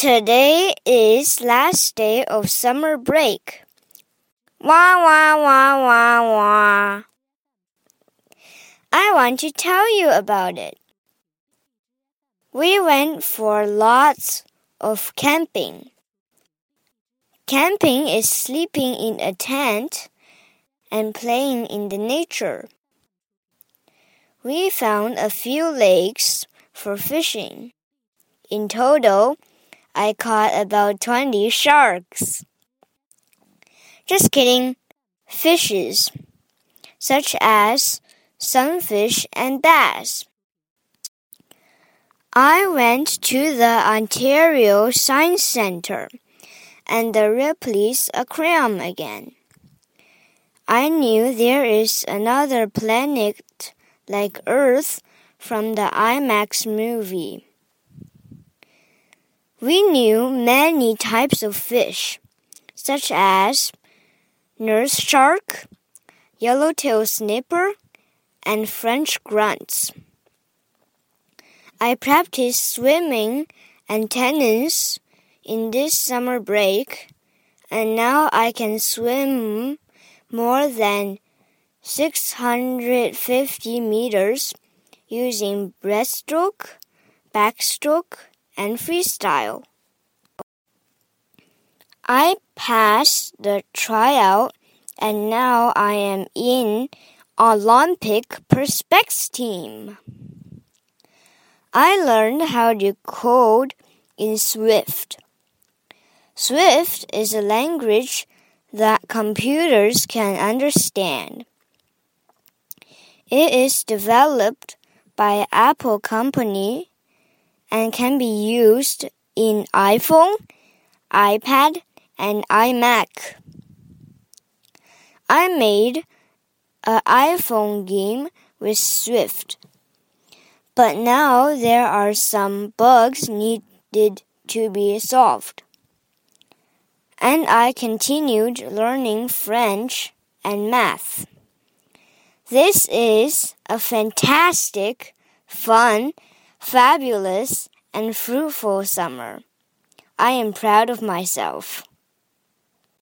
Today is last day of summer break. Wah wah wah wah wah. I want to tell you about it. We went for lots of camping. Camping is sleeping in a tent and playing in the nature. We found a few lakes for fishing. In total, I caught about 20 sharks. Just kidding. Fishes, such as sunfish and bass. I went to the Ontario Science Center and the Ripley's Aquarium again. I knew there is another planet like Earth from the IMAX movie. We knew many types of fish, such as nurse shark, yellowtail snapper, and French grunts. I practiced swimming and tennis in this summer break, and now I can swim more than 650 meters using breaststroke, backstroke, and freestyle. I passed the tryout and now I am in Olympic Prospects team. I learned how to code in Swift. Swift is a language that computers can understand. It is developed by Apple Company and can be used in iPhone, iPad, and iMac. I made an iPhone game with Swift, but now there are some bugs needed to be solved. And I continued learning French and math. This is a fantastic, fun, fabulous, and fruitful summer. I am proud of myself.